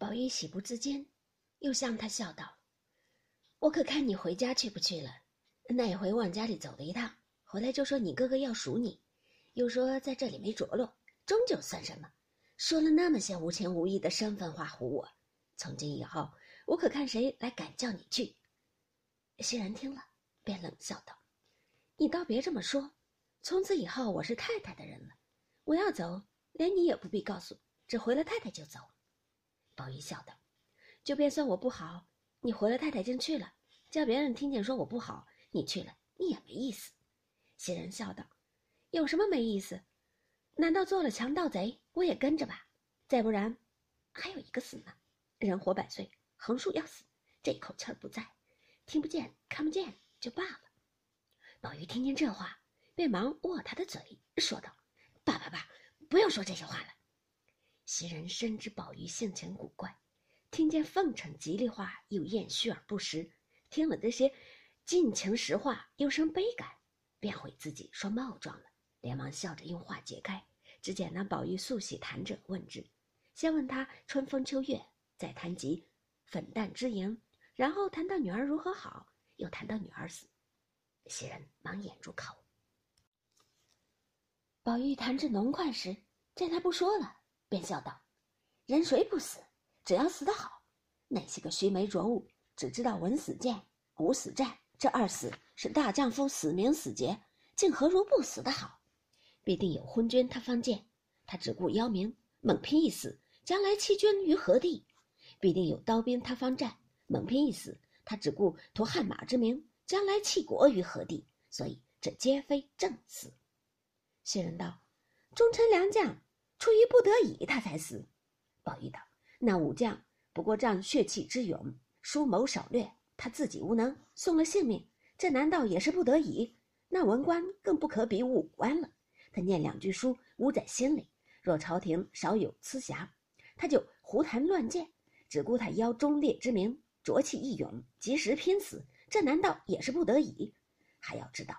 宝玉喜不自禁，又向他笑道：“我可看你回家去不去了？那一回往家里走了一趟，回来就说你哥哥要赎你，又说在这里没着落，终究算什么？说了那么些无情无义的身份话唬我。从今以后，我可看谁来敢叫你去？”袭人听了，便冷笑道：“你倒别这么说，从此以后我是太太的人了，我要走，连你也不必告诉，只回了太太就走。”宝玉笑道：“就便算我不好，你回了太太竟去了，叫别人听见说我不好，你去了，你也没意思。”袭人笑道：“有什么没意思？难道做了强盗贼，我也跟着吧？再不然，还有一个死呢。人活百岁，横竖要死，这口气儿不在，听不见看不见就罢了。”宝玉听见这话，便忙握他的嘴，说道：“爸爸爸，不要说这些话了。”袭人深知宝玉性情古怪，听见奉承吉利话又厌虚而不实，听了这些尽情实话又生悲感，便悔自己说冒撞了，连忙笑着用话解开。只见那宝玉素喜谈者问之，先问他春风秋月，再谈及粉黛之言，然后谈到女儿如何好，又谈到女儿死。袭人忙掩住口。宝玉谈至浓快时，见他不说了。便笑道：“人谁不死？只要死得好。那些个须眉浊物，只知道闻死谏、武死战，这二死是大丈夫死名死节，竟何如不死的好？必定有昏君他方见，他只顾邀名，猛拼一死，将来弃君于何地？必定有刀兵他方战，猛拼一死，他只顾图汗马之名，将来弃国于何地？所以这皆非正死。”袭人道：“忠臣良将。”出于不得已，他才死。宝玉道：“那武将不过仗血气之勇，疏谋少略，他自己无能，送了性命，这难道也是不得已？那文官更不可比武官了。他念两句书，捂在心里。若朝廷少有疵瑕，他就胡谈乱谏，只顾他邀忠烈之名，浊气义勇，及时拼死。这难道也是不得已？还要知道，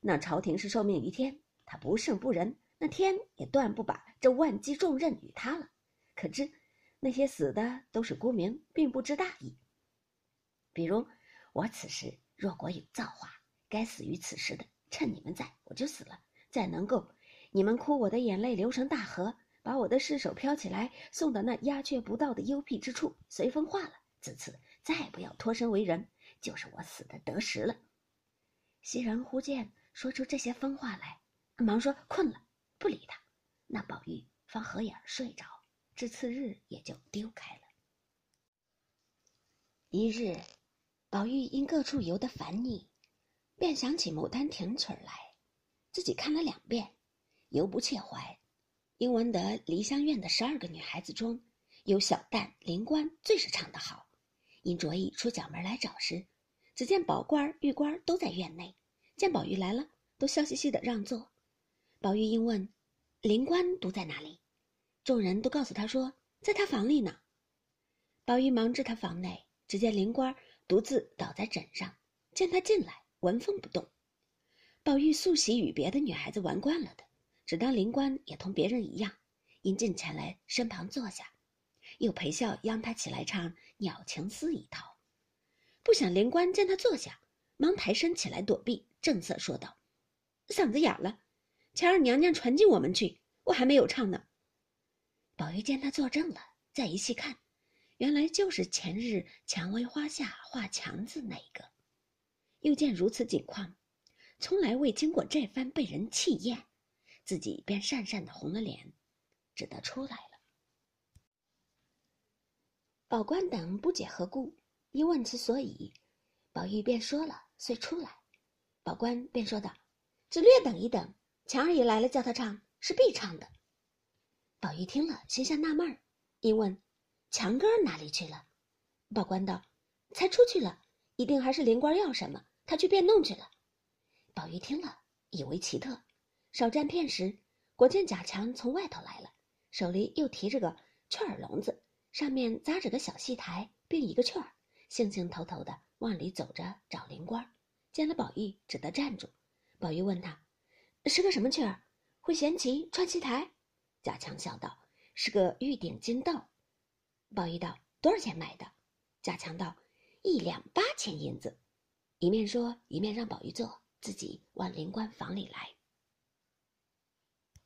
那朝廷是受命于天，他不圣不仁。”那天也断不把这万机重任与他了，可知那些死的都是孤名，并不知大义。比如我此时若果有造化，该死于此时的，趁你们在，我就死了；再能够你们哭我的眼泪流成大河，把我的尸首飘起来，送到那鸦雀不到的幽僻之处，随风化了。自此再不要脱身为人，就是我死的得时了。袭人忽见说出这些疯话来，忙说困了。不理他，那宝玉方合眼睡着，至次日也就丢开了。一日，宝玉因各处游得烦腻，便想起《牡丹亭》曲儿来，自己看了两遍，犹不切怀。因闻得梨香院的十二个女孩子中，有小旦、灵官最是唱得好，因着意出角门来找时，只见宝官、玉官都在院内，见宝玉来了，都笑嘻嘻的让座。宝玉应问：“灵官独在哪里？”众人都告诉他说：“在他房里呢。”宝玉忙至他房内，只见灵官独自倒在枕上，见他进来，纹风不动。宝玉素喜与别的女孩子玩惯了的，只当灵官也同别人一样，因进前来身旁坐下，又陪笑央他起来唱《鸟情思》一套。不想灵官见他坐下，忙抬身起来躲避，正色说道：“嗓子哑了。”前儿娘娘传进我们去，我还没有唱呢。宝玉见他坐正了，再一细看，原来就是前日蔷薇花下画墙字那个。又见如此景况，从来未经过这番被人气厌，自己便讪讪的红了脸，只得出来了。宝官等不解何故，一问其所以，宝玉便说了，遂出来。宝官便说道：“只略等一等。”强儿也来了，叫他唱是必唱的。宝玉听了，心下纳闷儿，一问：“强哥哪里去了？”宝官道：“才出去了，一定还是灵官要什么，他去变弄去了。”宝玉听了，以为奇特，少占片时，果见贾强从外头来了，手里又提着个雀儿笼子，上面扎着个小戏台，并一个雀儿，兴兴头头的往里走着找灵官。见了宝玉，只得站住。宝玉问他。是个什么雀儿？会闲棋、串戏台？贾强笑道：“是个玉顶金豆。”宝玉道：“多少钱买的？贾强道：“一两八千银子。”一面说，一面让宝玉坐，自己往灵官房里来。